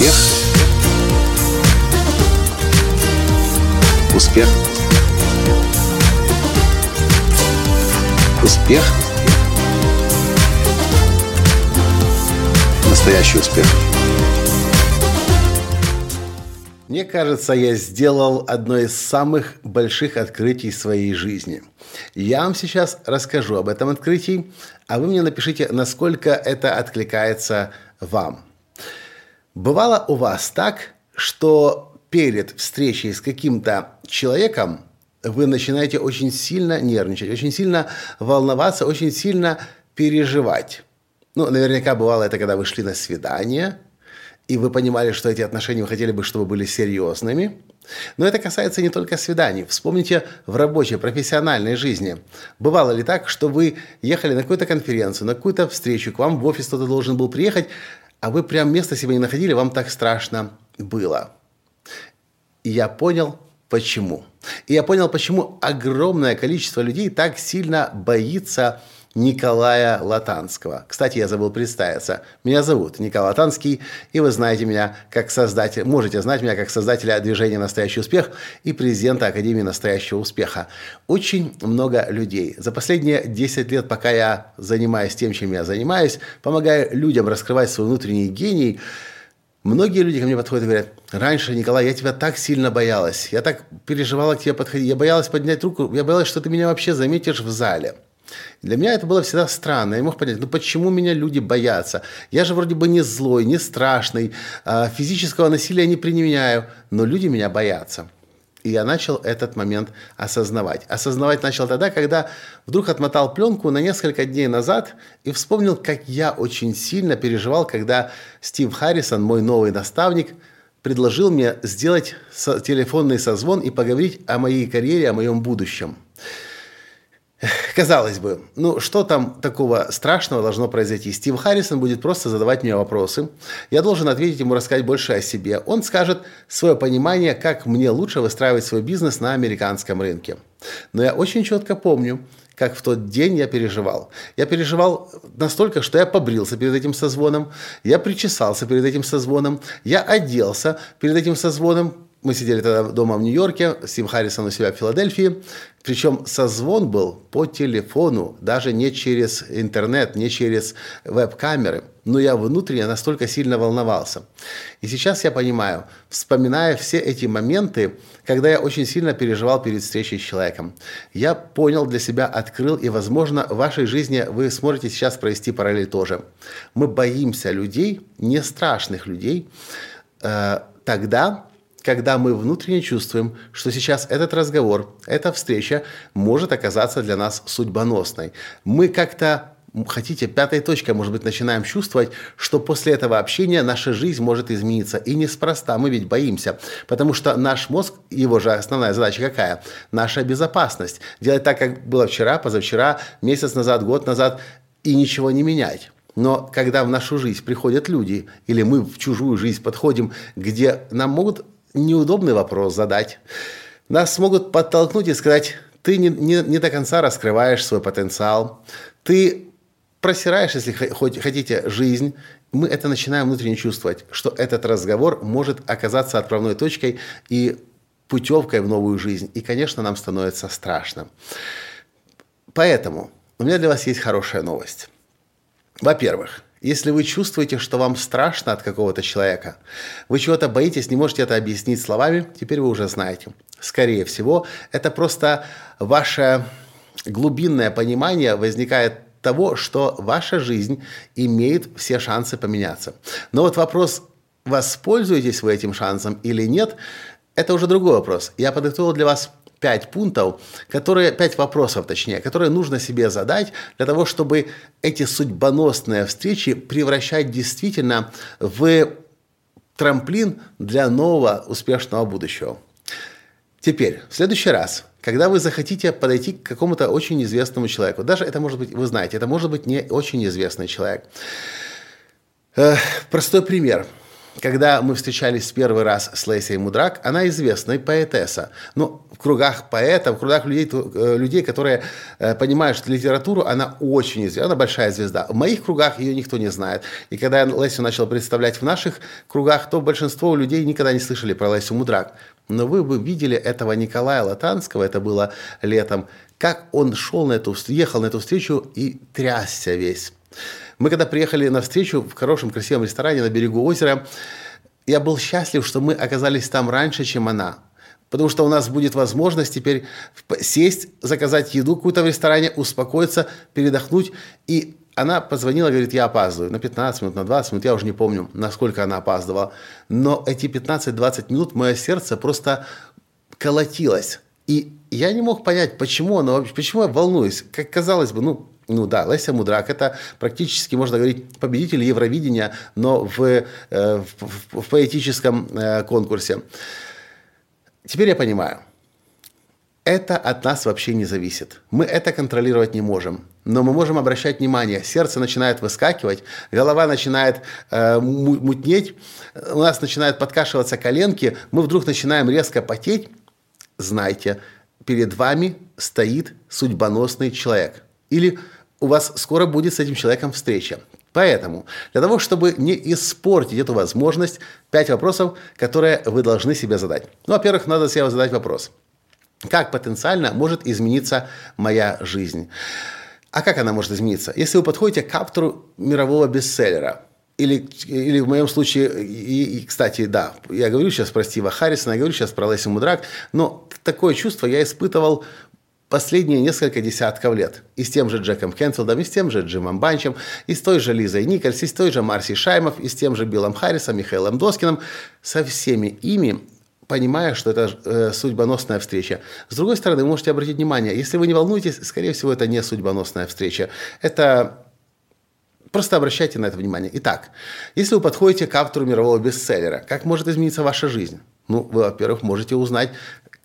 Успех. Успех. Успех. Настоящий успех. Мне кажется, я сделал одно из самых больших открытий своей жизни. Я вам сейчас расскажу об этом открытии, а вы мне напишите, насколько это откликается вам. Бывало у вас так, что перед встречей с каким-то человеком вы начинаете очень сильно нервничать, очень сильно волноваться, очень сильно переживать. Ну, наверняка бывало это, когда вы шли на свидание, и вы понимали, что эти отношения вы хотели бы, чтобы были серьезными. Но это касается не только свиданий. Вспомните в рабочей, профессиональной жизни. Бывало ли так, что вы ехали на какую-то конференцию, на какую-то встречу, к вам в офис кто-то должен был приехать, а вы прям место себе не находили, вам так страшно было. И я понял, почему. И я понял, почему огромное количество людей так сильно боится Николая Латанского. Кстати, я забыл представиться. Меня зовут Николай Латанский, и вы знаете меня как создатель, можете знать меня как создателя движения «Настоящий успех» и президента Академии «Настоящего успеха». Очень много людей. За последние 10 лет, пока я занимаюсь тем, чем я занимаюсь, помогаю людям раскрывать свой внутренний гений, Многие люди ко мне подходят и говорят, раньше, Николай, я тебя так сильно боялась, я так переживала к тебе подходить, я боялась поднять руку, я боялась, что ты меня вообще заметишь в зале. Для меня это было всегда странно. Я мог понять, ну почему меня люди боятся? Я же вроде бы не злой, не страшный, а, физического насилия не применяю, но люди меня боятся. И я начал этот момент осознавать. Осознавать начал тогда, когда вдруг отмотал пленку на несколько дней назад и вспомнил, как я очень сильно переживал, когда Стив Харрисон, мой новый наставник, предложил мне сделать телефонный созвон и поговорить о моей карьере, о моем будущем. Казалось бы, ну что там такого страшного должно произойти? Стив Харрисон будет просто задавать мне вопросы. Я должен ответить ему, рассказать больше о себе. Он скажет свое понимание, как мне лучше выстраивать свой бизнес на американском рынке. Но я очень четко помню, как в тот день я переживал. Я переживал настолько, что я побрился перед этим созвоном, я причесался перед этим созвоном, я оделся перед этим созвоном, мы сидели тогда дома в Нью-Йорке, Стив Харрисон у себя в Филадельфии. Причем созвон был по телефону, даже не через интернет, не через веб-камеры. Но я внутренне настолько сильно волновался. И сейчас я понимаю, вспоминая все эти моменты, когда я очень сильно переживал перед встречей с человеком, я понял для себя, открыл, и, возможно, в вашей жизни вы сможете сейчас провести параллель тоже. Мы боимся людей, не страшных людей, э, тогда, когда мы внутренне чувствуем, что сейчас этот разговор, эта встреча может оказаться для нас судьбоносной. Мы как-то хотите, пятой точкой, может быть, начинаем чувствовать, что после этого общения наша жизнь может измениться. И неспроста, мы ведь боимся, потому что наш мозг, его же основная задача какая? Наша безопасность. Делать так, как было вчера, позавчера, месяц назад, год назад, и ничего не менять. Но когда в нашу жизнь приходят люди, или мы в чужую жизнь подходим, где нам могут неудобный вопрос задать. Нас смогут подтолкнуть и сказать, ты не, не, не до конца раскрываешь свой потенциал, ты просираешь, если хоть хотите, жизнь, мы это начинаем внутренне чувствовать, что этот разговор может оказаться отправной точкой и путевкой в новую жизнь. И, конечно, нам становится страшно. Поэтому у меня для вас есть хорошая новость. Во-первых, если вы чувствуете, что вам страшно от какого-то человека, вы чего-то боитесь, не можете это объяснить словами, теперь вы уже знаете. Скорее всего, это просто ваше глубинное понимание возникает того, что ваша жизнь имеет все шансы поменяться. Но вот вопрос, воспользуетесь вы этим шансом или нет, это уже другой вопрос. Я подготовил для вас пять пунктов, которые, пять вопросов, точнее, которые нужно себе задать для того, чтобы эти судьбоносные встречи превращать действительно в трамплин для нового успешного будущего. Теперь, в следующий раз, когда вы захотите подойти к какому-то очень известному человеку, даже это может быть, вы знаете, это может быть не очень известный человек. Э, простой пример. Когда мы встречались в первый раз с Лесей Мудрак, она известная поэтесса. Ну, в кругах поэтов, в кругах людей, э, людей которые э, понимают, что литературу, она очень известна, она большая звезда. В моих кругах ее никто не знает. И когда я Лесю начал представлять в наших кругах, то большинство людей никогда не слышали про Лесю Мудрак. Но вы бы видели этого Николая Латанского, это было летом, как он шел на эту, ехал на эту встречу и трясся весь. Мы когда приехали на встречу в хорошем красивом ресторане на берегу озера, я был счастлив, что мы оказались там раньше, чем она. Потому что у нас будет возможность теперь сесть, заказать еду какую-то в ресторане, успокоиться, передохнуть. И она позвонила, говорит, я опаздываю на 15 минут, на 20 минут, я уже не помню, насколько она опаздывала. Но эти 15-20 минут мое сердце просто колотилось. И я не мог понять, почему она, почему я волнуюсь. Как казалось бы, ну, ну да, Леся Мудрак – это практически, можно говорить, победитель Евровидения, но в, э, в, в поэтическом э, конкурсе. Теперь я понимаю. Это от нас вообще не зависит. Мы это контролировать не можем. Но мы можем обращать внимание. Сердце начинает выскакивать, голова начинает э, мутнеть, у нас начинают подкашиваться коленки, мы вдруг начинаем резко потеть. Знайте, перед вами стоит судьбоносный человек. Или у вас скоро будет с этим человеком встреча. Поэтому для того, чтобы не испортить эту возможность, пять вопросов, которые вы должны себе задать. Ну, во-первых, надо себе задать вопрос. Как потенциально может измениться моя жизнь? А как она может измениться? Если вы подходите к автору мирового бестселлера, или, или в моем случае, и, и, кстати, да, я говорю сейчас про Стива Харрисона, я говорю сейчас про Леси Мудрак, но такое чувство я испытывал последние несколько десятков лет. И с тем же Джеком Кенфилдом, и с тем же Джимом Банчем, и с той же Лизой Никольс, и с той же Марси Шаймов, и с тем же Биллом Харрисом, Михаилом Доскиным. Со всеми ими понимая, что это э, судьбоносная встреча. С другой стороны, вы можете обратить внимание, если вы не волнуетесь, скорее всего, это не судьбоносная встреча. Это Просто обращайте на это внимание. Итак, если вы подходите к автору мирового бестселлера, как может измениться ваша жизнь? Ну, вы, во-первых, можете узнать,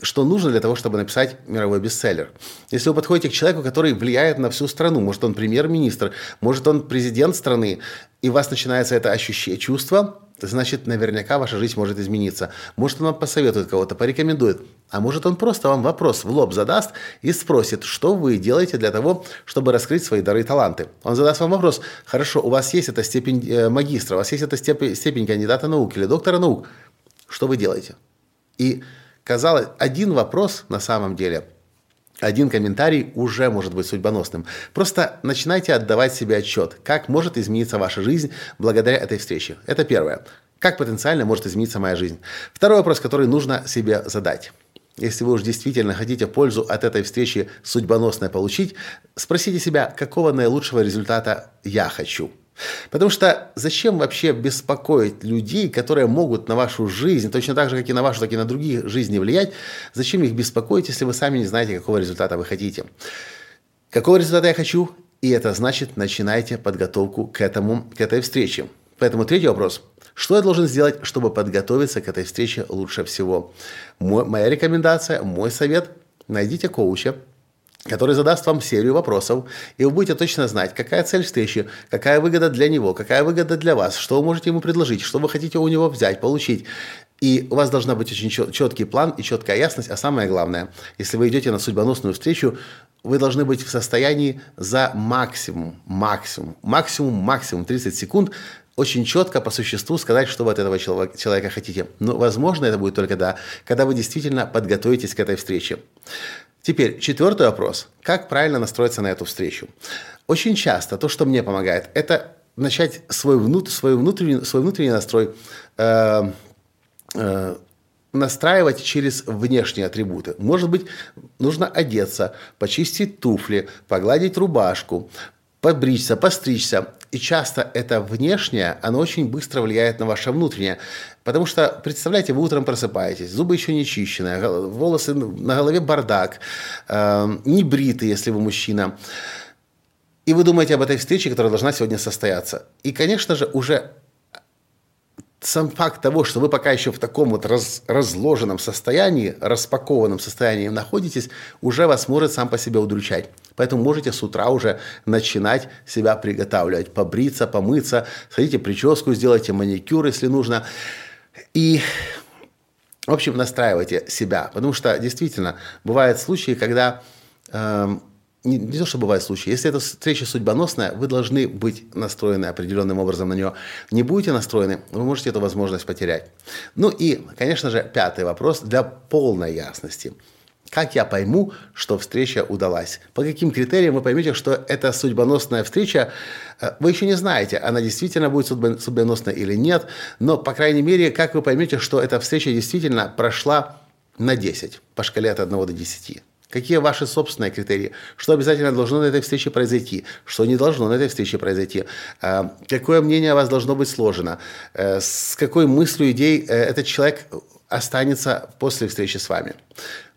что нужно для того, чтобы написать мировой бестселлер. Если вы подходите к человеку, который влияет на всю страну, может он премьер-министр, может он президент страны, и у вас начинается это ощущение, чувство, значит, наверняка ваша жизнь может измениться. Может, он вам посоветует кого-то, порекомендует. А может, он просто вам вопрос в лоб задаст и спросит, что вы делаете для того, чтобы раскрыть свои дары и таланты. Он задаст вам вопрос, хорошо, у вас есть эта степень э, магистра, у вас есть эта степень, степень кандидата наук или доктора наук. Что вы делаете? И казалось, один вопрос на самом деле, один комментарий уже может быть судьбоносным. Просто начинайте отдавать себе отчет, как может измениться ваша жизнь благодаря этой встрече. Это первое. Как потенциально может измениться моя жизнь? Второй вопрос, который нужно себе задать. Если вы уж действительно хотите пользу от этой встречи судьбоносной получить, спросите себя, какого наилучшего результата я хочу – Потому что зачем вообще беспокоить людей, которые могут на вашу жизнь, точно так же, как и на вашу, так и на другие жизни влиять, зачем их беспокоить, если вы сами не знаете, какого результата вы хотите? Какого результата я хочу? И это значит, начинайте подготовку к, этому, к этой встрече. Поэтому третий вопрос. Что я должен сделать, чтобы подготовиться к этой встрече лучше всего? Мой, моя рекомендация, мой совет – найдите коуча, который задаст вам серию вопросов, и вы будете точно знать, какая цель встречи, какая выгода для него, какая выгода для вас, что вы можете ему предложить, что вы хотите у него взять, получить. И у вас должна быть очень четкий план и четкая ясность, а самое главное, если вы идете на судьбоносную встречу, вы должны быть в состоянии за максимум, максимум, максимум, максимум 30 секунд очень четко по существу сказать, что вы от этого человека хотите. Но, возможно, это будет только да, когда вы действительно подготовитесь к этой встрече. Теперь четвертый вопрос. Как правильно настроиться на эту встречу? Очень часто то, что мне помогает, это начать свой, внут, свой, внутренний, свой внутренний настрой э, э, настраивать через внешние атрибуты. Может быть, нужно одеться, почистить туфли, погладить рубашку, побриться, постричься. И часто это внешнее, оно очень быстро влияет на ваше внутреннее. Потому что, представляете, вы утром просыпаетесь, зубы еще не чищены, волосы на голове бардак, э, не бриты, если вы мужчина. И вы думаете об этой встрече, которая должна сегодня состояться. И, конечно же, уже сам факт того, что вы пока еще в таком вот раз, разложенном состоянии, распакованном состоянии находитесь, уже вас может сам по себе удручать. Поэтому можете с утра уже начинать себя приготавливать, побриться, помыться, сходите прическу, сделайте маникюр, если нужно. И в общем, настраивайте себя, потому что действительно бывают случаи, когда э, не, не то, что бывают случаи, если эта встреча судьбоносная, вы должны быть настроены определенным образом на нее. Не будете настроены, вы можете эту возможность потерять. Ну и, конечно же, пятый вопрос для полной ясности – как я пойму, что встреча удалась? По каким критериям вы поймете, что это судьбоносная встреча? Э, вы еще не знаете, она действительно будет судьбоносной или нет, но, по крайней мере, как вы поймете, что эта встреча действительно прошла на 10 по шкале от 1 до 10? Какие ваши собственные критерии? Что обязательно должно на этой встрече произойти? Что не должно на этой встрече произойти? Э, какое мнение о вас должно быть сложено? Э, с какой мыслью, идеей этот человек останется после встречи с вами.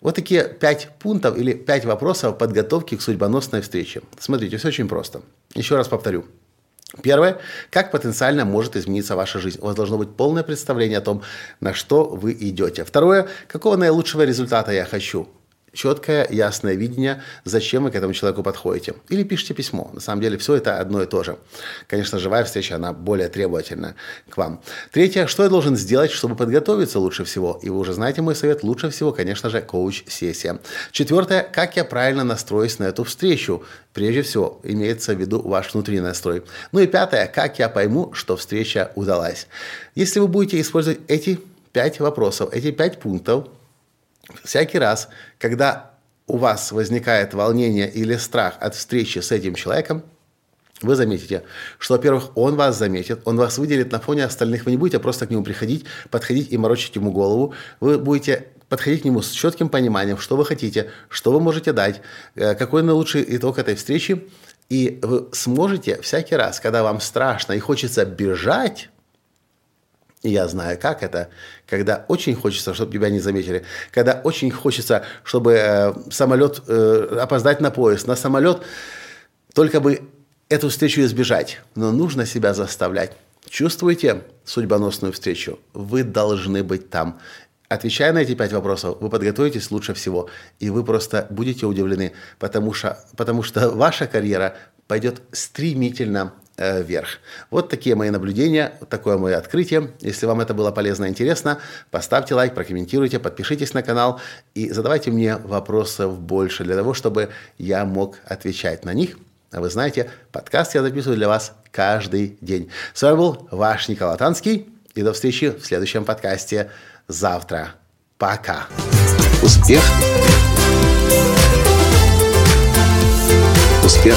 Вот такие пять пунктов или пять вопросов подготовки к судьбоносной встрече. Смотрите, все очень просто. Еще раз повторю. Первое. Как потенциально может измениться ваша жизнь? У вас должно быть полное представление о том, на что вы идете. Второе. Какого наилучшего результата я хочу? Четкое, ясное видение, зачем вы к этому человеку подходите. Или пишите письмо. На самом деле все это одно и то же. Конечно, живая встреча, она более требовательна к вам. Третье, что я должен сделать, чтобы подготовиться лучше всего? И вы уже знаете мой совет, лучше всего, конечно же, коуч-сессия. Четвертое, как я правильно настроюсь на эту встречу? Прежде всего, имеется в виду ваш внутренний настрой. Ну и пятое, как я пойму, что встреча удалась? Если вы будете использовать эти пять вопросов, эти пять пунктов, всякий раз, когда у вас возникает волнение или страх от встречи с этим человеком, вы заметите, что, во-первых, он вас заметит, он вас выделит на фоне остальных. Вы не будете просто к нему приходить, подходить и морочить ему голову. Вы будете подходить к нему с четким пониманием, что вы хотите, что вы можете дать, э, какой наилучший итог этой встречи. И вы сможете всякий раз, когда вам страшно и хочется бежать, и я знаю, как это, когда очень хочется, чтобы тебя не заметили, когда очень хочется, чтобы э, самолет, э, опоздать на поезд, на самолет, только бы эту встречу избежать. Но нужно себя заставлять. Чувствуете судьбоносную встречу? Вы должны быть там. Отвечая на эти пять вопросов, вы подготовитесь лучше всего, и вы просто будете удивлены, потому что, потому что ваша карьера пойдет стремительно вверх. Вот такие мои наблюдения, такое мое открытие. Если вам это было полезно и интересно, поставьте лайк, прокомментируйте, подпишитесь на канал и задавайте мне вопросов больше для того, чтобы я мог отвечать на них. А вы знаете, подкаст я записываю для вас каждый день. С вами был ваш Николай Танский. И до встречи в следующем подкасте завтра. Пока. Успех. Успех